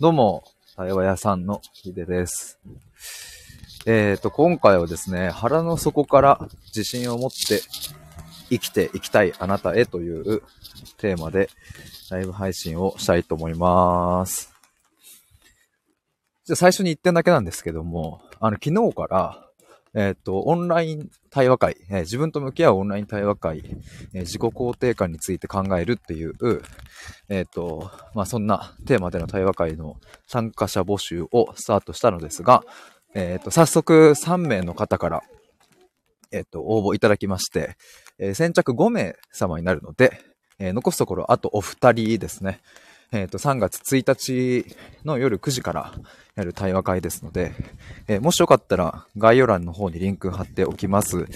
どうも、対話屋さんのひでです。えっ、ー、と、今回はですね、腹の底から自信を持って生きていきたいあなたへというテーマでライブ配信をしたいと思います。じゃあ最初に1点だけなんですけども、あの、昨日から、えっ、と、オンライン対話会、えー、自分と向き合うオンライン対話会、えー、自己肯定感について考えるっていう、えっ、と、まあ、そんなテーマでの対話会の参加者募集をスタートしたのですが、えっ、と、早速3名の方から、えっ、と、応募いただきまして、え先着5名様になるので、え残すところあとお二人ですね。えっ、ー、と、3月1日の夜9時からやる対話会ですので、えー、もしよかったら概要欄の方にリンク貼っておきます。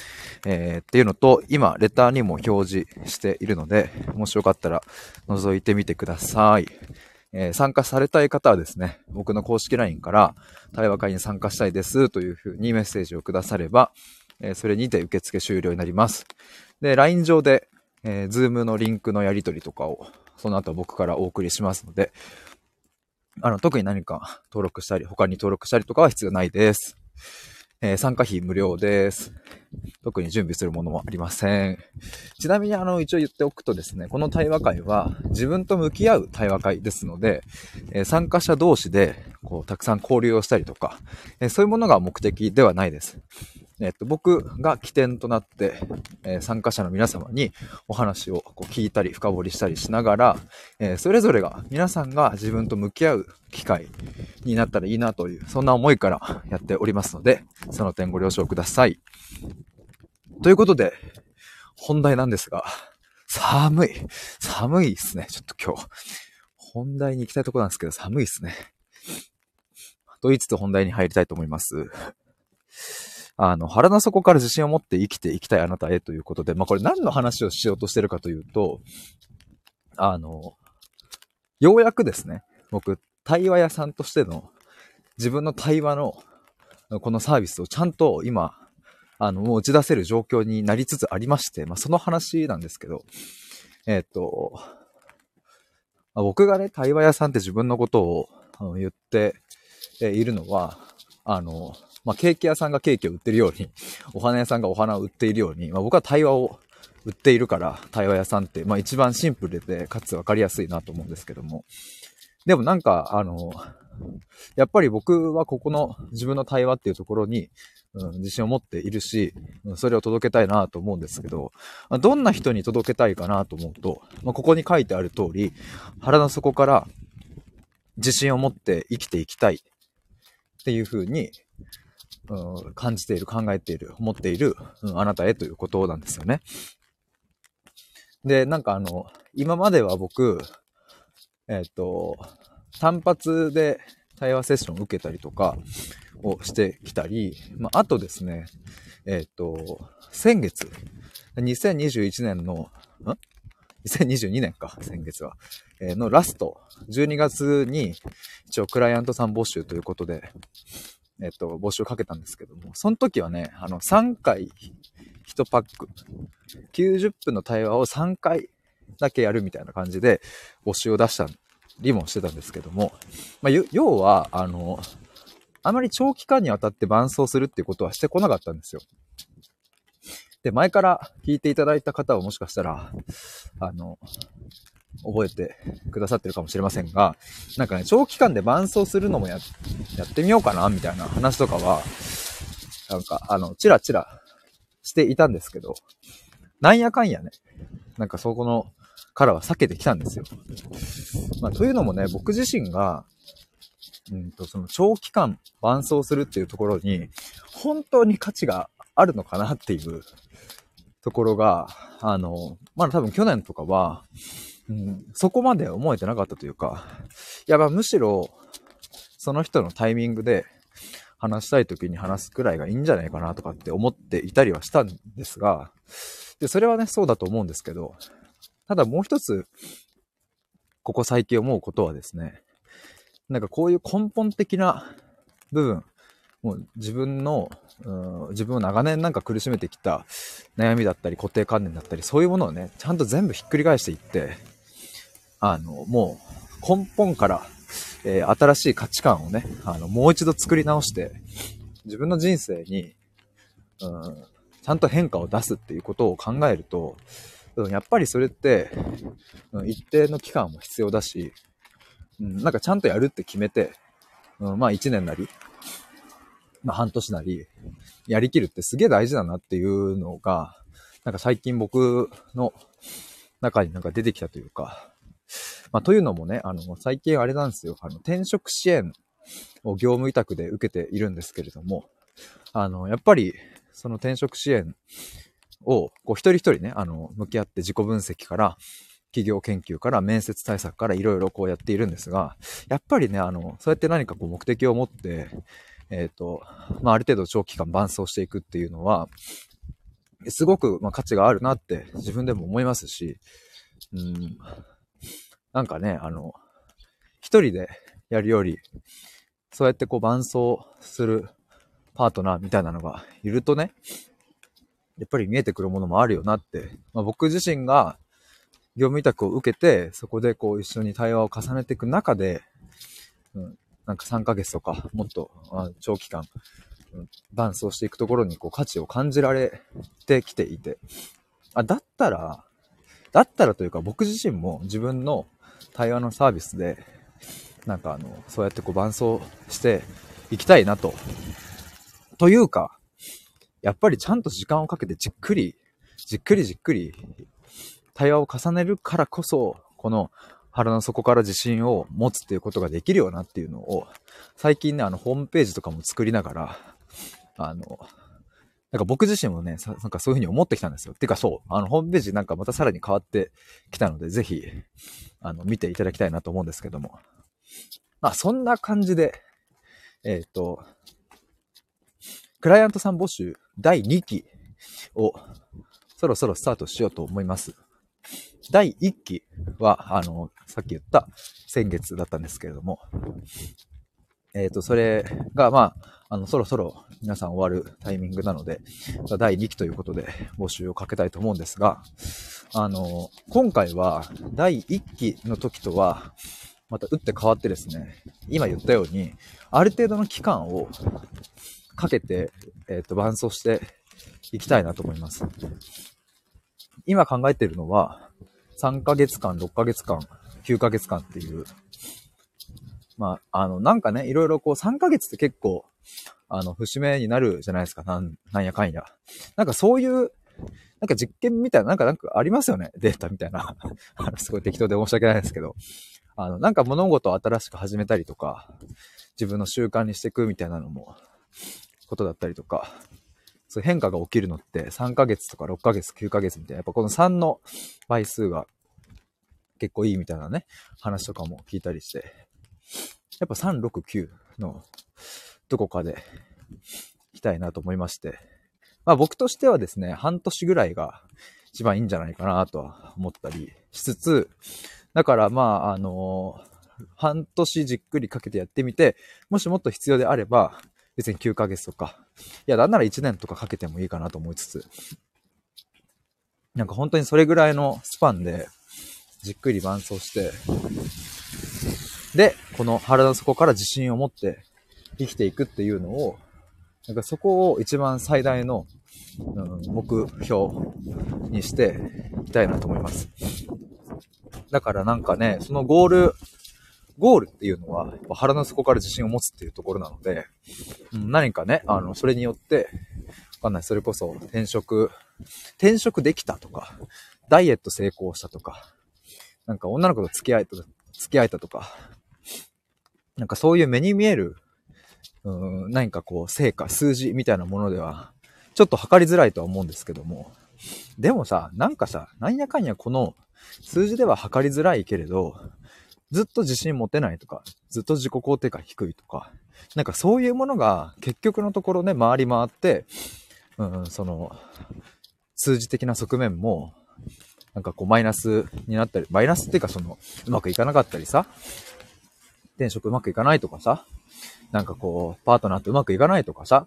えー、っていうのと、今、レターにも表示しているので、もしよかったら覗いてみてください。え参加されたい方はですね、僕の公式 LINE から対話会に参加したいですというふうにメッセージをくだされば、えそれにて受付終了になります。で、LINE 上で、えー、Zoom のリンクのやり取りとかをその後僕からお送りしますので、あの、特に何か登録したり、他に登録したりとかは必要ないです。えー、参加費無料です。特に準備するものはありません。ちなみにあの、一応言っておくとですね、この対話会は自分と向き合う対話会ですので、えー、参加者同士で、こう、たくさん交流をしたりとか、えー、そういうものが目的ではないです。えっと、僕が起点となって、えー、参加者の皆様にお話をこう聞いたり深掘りしたりしながら、えー、それぞれが皆さんが自分と向き合う機会になったらいいなという、そんな思いからやっておりますので、その点ご了承ください。ということで、本題なんですが、寒い。寒いですね。ちょっと今日。本題に行きたいとこなんですけど、寒いですね。と言いつつ本題に入りたいと思います？あの、腹の底から自信を持って生きていきたいあなたへということで、まあ、これ何の話をしようとしてるかというと、あの、ようやくですね、僕、対話屋さんとしての自分の対話のこのサービスをちゃんと今、あの、もう打ち出せる状況になりつつありまして、まあ、その話なんですけど、えっ、と、まあ、僕がね、対話屋さんって自分のことを言っているのは、あの、まあ、ケーキ屋さんがケーキを売ってるように、お花屋さんがお花を売っているように、まあ、僕は対話を売っているから、対話屋さんって、まあ、一番シンプルで、かつ分かりやすいなと思うんですけども。でもなんか、あの、やっぱり僕はここの自分の対話っていうところに、うん、自信を持っているし、それを届けたいなと思うんですけど、どんな人に届けたいかなと思うと、まあ、ここに書いてある通り、腹の底から自信を持って生きていきたいっていうふうに、うん、感じている、考えている、思っている、うん、あなたへということなんですよね。で、なんかあの、今までは僕、えっ、ー、と、単発で対話セッションを受けたりとかをしてきたり、まあ、あとですね、えっ、ー、と、先月、2021年の、ん ?2022 年か、先月は。えー、のラスト、12月に、一応クライアントさん募集ということで、えっと、募集かけたんですけども、その時はね、あの、3回1パック、90分の対話を3回だけやるみたいな感じで募集を出したりもしてたんですけども、まあ、要は、あの、あまり長期間にわたって伴走するっていうことはしてこなかったんですよ。で、前から聞いていただいた方はもしかしたら、あの、覚えてくださってるかもしれませんが、なんかね、長期間で伴走するのもや、ってみようかな、みたいな話とかは、なんか、あの、チラチラしていたんですけど、なんやかんやね、なんかそこの、からは避けてきたんですよ。まあ、というのもね、僕自身が、うんと、その長期間伴走するっていうところに、本当に価値があるのかなっていうところが、あの、まだ多分去年とかは、うん、そこまで思えてなかったというか、いや、まあむしろ、その人のタイミングで話したい時に話すくらいがいいんじゃないかなとかって思っていたりはしたんですが、で、それはね、そうだと思うんですけど、ただもう一つ、ここ最近思うことはですね、なんかこういう根本的な部分、もう自分の、自分を長年なんか苦しめてきた悩みだったり固定観念だったり、そういうものをね、ちゃんと全部ひっくり返していって、あの、もう根本からえー、新しい価値観をね、あの、もう一度作り直して、自分の人生に、うん、ちゃんと変化を出すっていうことを考えると、やっぱりそれって、うん、一定の期間も必要だし、うん、なんかちゃんとやるって決めて、うん、まあ一年なり、まあ半年なり、やりきるってすげえ大事だなっていうのが、なんか最近僕の中になんか出てきたというか、まあというのもね、あの、最近あれなんですよ、あの、転職支援を業務委託で受けているんですけれども、あの、やっぱり、その転職支援を、こう一人一人ね、あの、向き合って自己分析から、企業研究から面接対策からいろいろこうやっているんですが、やっぱりね、あの、そうやって何かこう目的を持って、えっ、ー、と、まあ、ある程度長期間伴走していくっていうのは、すごく、ま、価値があるなって自分でも思いますし、うん、なんかね、あの、一人でやるより、そうやってこう伴走するパートナーみたいなのがいるとね、やっぱり見えてくるものもあるよなって、まあ、僕自身が業務委託を受けて、そこでこう一緒に対話を重ねていく中で、うん、なんか3ヶ月とか、もっと長期間、うん、伴走していくところにこう価値を感じられてきていて、あ、だったら、だったらというか僕自身も自分の対話のサービスで、なんかあの、そうやってこう伴走していきたいなと。というか、やっぱりちゃんと時間をかけてじっくり、じっくりじっくり対話を重ねるからこそ、この腹の底から自信を持つっていうことができるよなっていうのを、最近ね、あの、ホームページとかも作りながら、あの、なんか僕自身もね、なんかそういうふうに思ってきたんですよ。てかそう、あの、ホームページなんかまたさらに変わってきたので、ぜひ、あの、見ていただきたいなと思うんですけども。まあ、そんな感じで、えっ、ー、と、クライアントさん募集第2期をそろそろスタートしようと思います。第1期は、あの、さっき言った先月だったんですけれども、えっ、ー、と、それが、まあ、あの、そろそろ皆さん終わるタイミングなので、第2期ということで募集をかけたいと思うんですが、あの、今回は第1期の時とは、また打って変わってですね、今言ったように、ある程度の期間をかけて、えっ、ー、と、伴走していきたいなと思います。今考えているのは、3ヶ月間、6ヶ月間、9ヶ月間っていう。まあ、あの、なんかね、いろいろこう3ヶ月って結構、あの、節目になるじゃないですか。なん、なんやかんや。なんかそういう、なんか実験みたいな、なんかなんかありますよね。データみたいな。あの、すごい適当で申し訳ないですけど。あの、なんか物事を新しく始めたりとか、自分の習慣にしていくみたいなのも、ことだったりとか、そう変化が起きるのって3ヶ月とか6ヶ月、9ヶ月みたいな、やっぱこの3の倍数が結構いいみたいなね、話とかも聞いたりして、やっぱ3、6、9のどこかで行きたいなと思いまして、まあ僕としてはですね、半年ぐらいが一番いいんじゃないかなとは思ったりしつつ、だからまあ、あの半年じっくりかけてやってみて、もしもっと必要であれば、別に9ヶ月とか、いや、なんなら1年とかかけてもいいかなと思いつつ、なんか本当にそれぐらいのスパンで、じっくり伴走して、で、この腹の底から自信を持って生きていくっていうのを、なんかそこを一番最大の、うん、目標にしていきたいなと思います。だからなんかね、そのゴールゴールっていうのは、腹の底から自信を持つっていうところなので、うん、何かね、あの、それによって、わかんない、それこそ転職、転職できたとか、ダイエット成功したとか、なんか女の子と付き合えた、付き合えたとか、なんかそういう目に見える、うん、何かこう、成果、数字みたいなものでは、ちょっと測りづらいとは思うんですけども、でもさ、なんかさ、なんやかんやこの数字では測りづらいけれど、ずっと自信持てないとか、ずっと自己肯定感低いとか、なんかそういうものが結局のところね、回り回って、うん、その、数字的な側面も、なんかこうマイナスになったり、マイナスっていうかその、うまくいかなかったりさ、転職うまくいかないとかさ、なんかこう、パートナーとうまくいかないとかさ、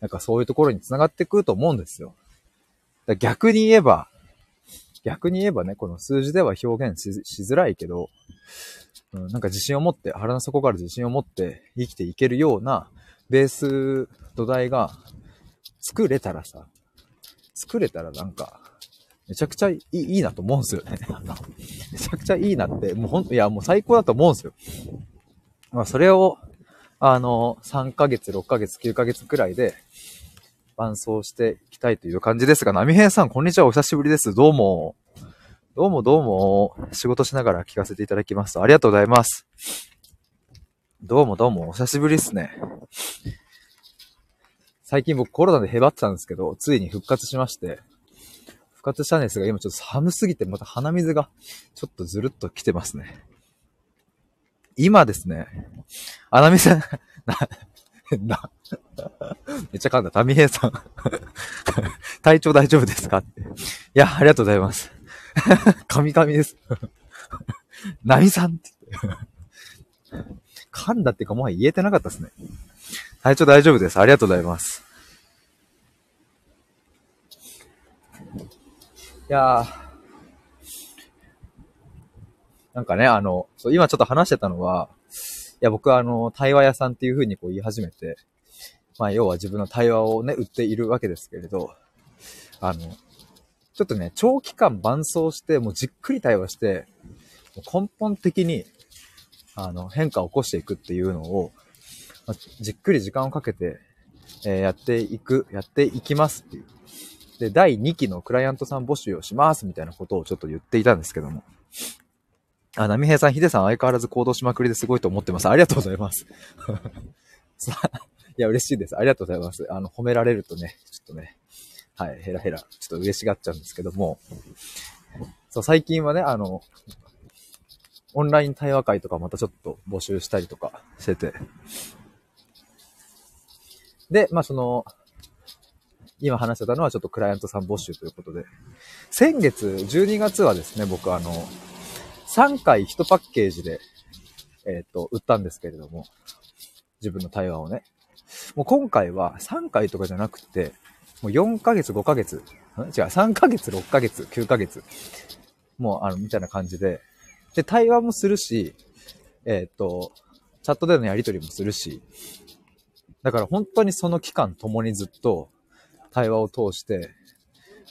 なんかそういうところに繋がってくると思うんですよ。だ逆に言えば、逆に言えばね、この数字では表現しづらいけど、うん、なんか自信を持って、腹の底から自信を持って生きていけるようなベース土台が作れたらさ、作れたらなんか、めちゃくちゃいいいいなと思うんですよね。めちゃくちゃいいなって、もうほんと、いや、もう最高だと思うんですよ。まあ、それを、あの、3ヶ月、6ヶ月、9ヶ月くらいで、伴走していきたいという感じですが、波平さん、こんにちは、お久しぶりです。どうも。どうもどうも、仕事しながら聞かせていただきます。ありがとうございます。どうもどうも、お久しぶりですね。最近僕コロナでへばってたんですけど、ついに復活しまして、復活したんですが、今ちょっと寒すぎて、また鼻水がちょっとずるっと来てますね。今ですね、あなみさん、な、な、めっちゃ噛んだ。タミヘイさん体調大丈夫ですか？って。いや、ありがとうございます。神々です。ナミさんって。噛んだっていうかもは言えてなかったですね。体調大丈夫です。ありがとうございます。いやー。なんかね、あの、今ちょっと話してたのは、いや、僕はあの、対話屋さんっていう風にこう言い始めて、まあ、要は自分の対話をね、売っているわけですけれど、あの、ちょっとね、長期間伴走して、もうじっくり対話して、根本的に、あの、変化を起こしていくっていうのを、まじっくり時間をかけて、えー、やっていく、やっていきますっていう。で、第2期のクライアントさん募集をしますみたいなことをちょっと言っていたんですけども。あ、波平さん、ヒデさん相変わらず行動しまくりですごいと思ってます。ありがとうございます。いや、嬉しいです。ありがとうございます。あの、褒められるとね、ちょっとね、はい、ヘラヘラ、ちょっと嬉しがっちゃうんですけども、そう、最近はね、あの、オンライン対話会とかまたちょっと募集したりとかしてて。で、まあその、今話してたのはちょっとクライアントさん募集ということで。先月、12月はですね、僕あの、3回1パッケージで、えっ、ー、と、売ったんですけれども、自分の対話をね。もう今回は3回とかじゃなくて、もう4ヶ月、5ヶ月、違う、3ヶ月、6ヶ月、9ヶ月、もう、あの、みたいな感じで、で、対話もするし、えっ、ー、と、チャットでのやりとりもするし、だから本当にその期間共にずっと対話を通して、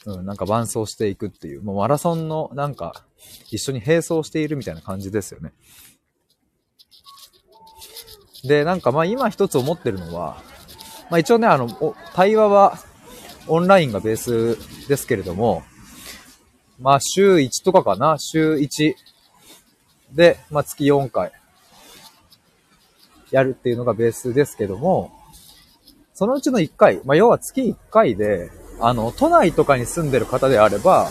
うん、なんか伴走していくっていう、もうマラソンのなんか一緒に並走しているみたいな感じですよね。で、なんかまあ今一つ思ってるのは、まあ一応ね、あの、対話はオンラインがベースですけれども、まあ週1とかかな、週1で、まあ月4回やるっていうのがベースですけども、そのうちの1回、まあ要は月1回で、あの、都内とかに住んでる方であれば、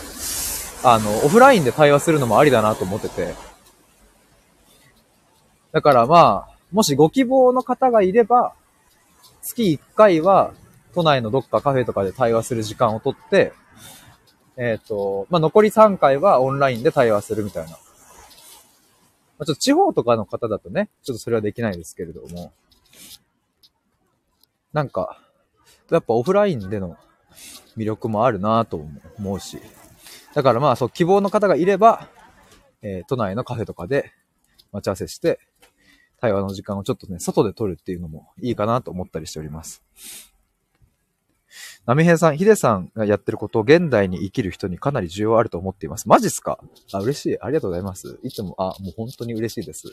あの、オフラインで対話するのもありだなと思ってて。だからまあ、もしご希望の方がいれば、月1回は都内のどっかカフェとかで対話する時間をとって、えっ、ー、と、まあ、残り3回はオンラインで対話するみたいな。まあ、ちょっと地方とかの方だとね、ちょっとそれはできないですけれども。なんか、やっぱオフラインでの魅力もあるなと思うし。だからまあ、そう、希望の方がいれば、えー、都内のカフェとかで待ち合わせして、対話の時間をちょっとね、外で撮るっていうのもいいかなと思ったりしております。波平さん、ヒデさんがやってることを現代に生きる人にかなり需要あると思っています。マジっすか？あ、嬉しい。ありがとうございます。いつも、あ、もう本当に嬉しいです。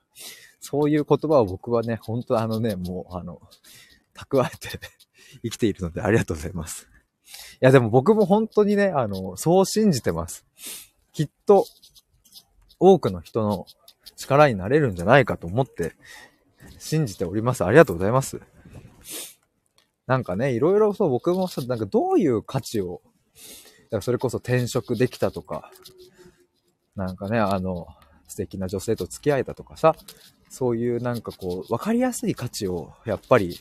そういう言葉を僕はね、本当あのね、もう、あの、蓄えて 生きているのでありがとうございます。いや、でも僕も本当にね、あの、そう信じてます。きっと、多くの人の力になれるんじゃないかと思って、信じております。ありがとうございます。なんかね、いろいろそう、僕もさ、なんかどういう価値を、だからそれこそ転職できたとか、なんかね、あの、素敵な女性と付き合えたとかさ、そういうなんかこう、わかりやすい価値をやっぱり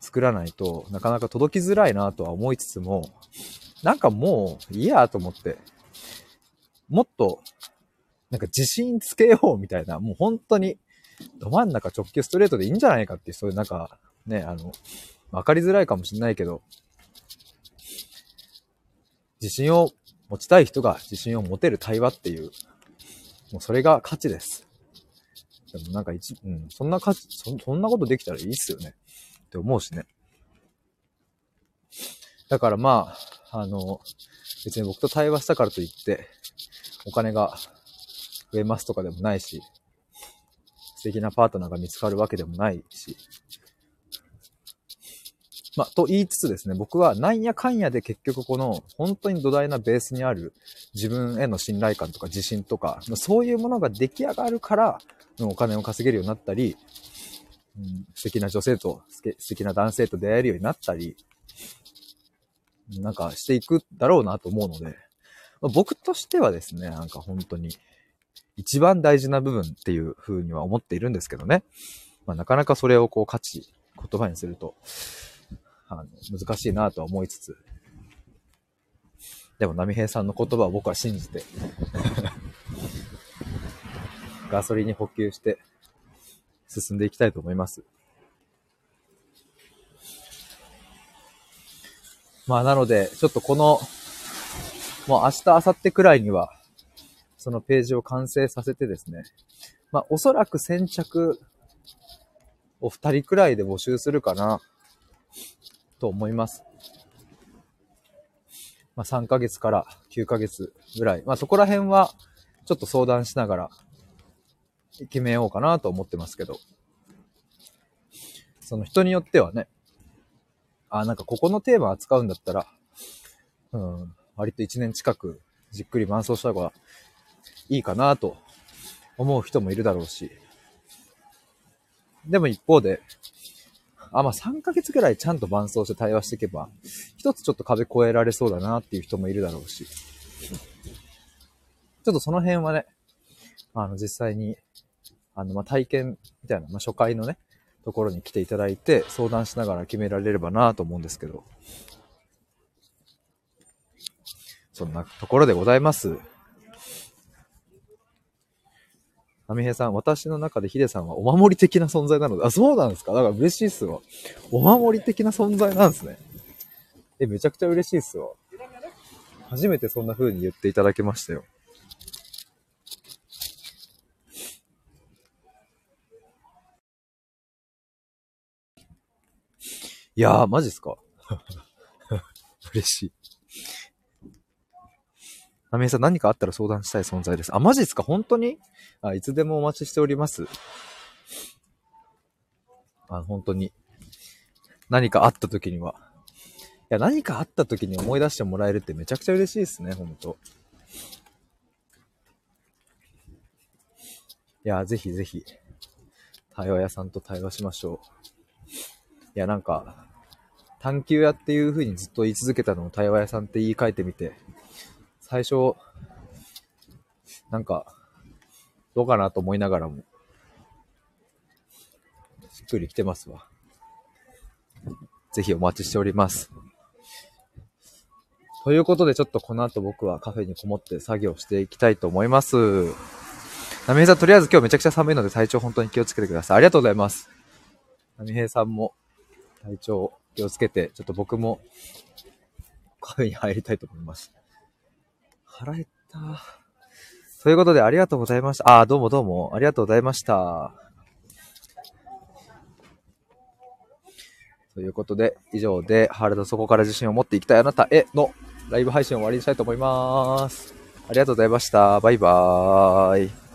作らないとなかなか届きづらいなとは思いつつも、なんかもういいやと思って、もっと、なんか自信つけようみたいな、もう本当に、ど真ん中直球ストレートでいいんじゃないかっていう、そういうなんか、ね、あの、わかりづらいかもしんないけど、自信を持ちたい人が自信を持てる対話っていう、もうそれが価値です。でもなんか一、うん、そんなかそ、そんなことできたらいいっすよね。って思うしね。だからまあ、あの、別に僕と対話したからといって、お金が増えますとかでもないし、素敵なパートナーが見つかるわけでもないし。まあ、と言いつつですね、僕はなんやかんやで結局この本当に土台なベースにある自分への信頼感とか自信とか、そういうものが出来上がるから、お金を稼げるようになったり、うん、素敵な女性と素敵な男性と出会えるようになったり、なんかしていくだろうなと思うので、まあ、僕としてはですね、なんか本当に一番大事な部分っていう風には思っているんですけどね。まあ、なかなかそれをこう価値、言葉にすると、あの、難しいなとは思いつつ、でも、波平さんの言葉を僕は信じて ガソリンに補給して進んでいきたいと思います。まあ、なので、ちょっとこの、もう明日、明後日くらいには、そのページを完成させてですね、まあ、おそらく先着を二人くらいで募集するかな、と思います。まあ、3ヶ月から9ヶ月ぐらい。まあ、そこら辺は、ちょっと相談しながら、決めようかなと思ってますけど。その人によってはね、あ、なんかここのテーマ扱うんだったら、うん、割と1年近くじっくり伴走した方がいいかなと思う人もいるだろうし。でも一方で、あ、まあ、3ヶ月ぐらいちゃんと伴走して対話していけば、一つちょっと壁越えられそうだなっていう人もいるだろうし。ちょっとその辺はね、あの、実際に、あの、まあ、体験みたいな、まあ、初回のね、ところに来ていただいて、相談しながら決められればなと思うんですけど。そんなところでございます。アミヘさん、私の中でヒデさんはお守り的な存在なので、あ、そうなんですか？だから嬉しいっすわ。お守り的な存在なんですね。え、めちゃくちゃ嬉しいっすわ。初めてそんな風に言っていただけましたよ。いやー、マジっすか 嬉しい。アメイさん何かあったら相談したい存在です。あ、マジっすか？本当に？あ、いつでもお待ちしております。あ、本当に。何かあった時には。いや、何かあった時に思い出してもらえるってめちゃくちゃ嬉しいですね、ほんと。いや、ぜひぜひ、対話屋さんと対話しましょう。いや、なんか、探求屋っていう風にずっと言い続けたのを対話屋さんって言い換えてみて、最初、なんか、どうかなと思いながらも、しっくりきてますわ。ぜひお待ちしております。ということで、ちょっとこの後僕はカフェにこもって作業していきたいと思います。ナミヘイさん、とりあえず今日めちゃくちゃ寒いので体調本当に気をつけてください。ありがとうございます。ナミヘイさんも体調気をつけて、ちょっと僕もカフェに入りたいと思います。腹減った。ということで、ありがとうございました。あ、どうもどうも、ありがとうございました。ということで、以上で、ハルドそこから自信を持っていきたいあなたへのライブ配信を終わりにしたいと思います。ありがとうございました。バイバーイ。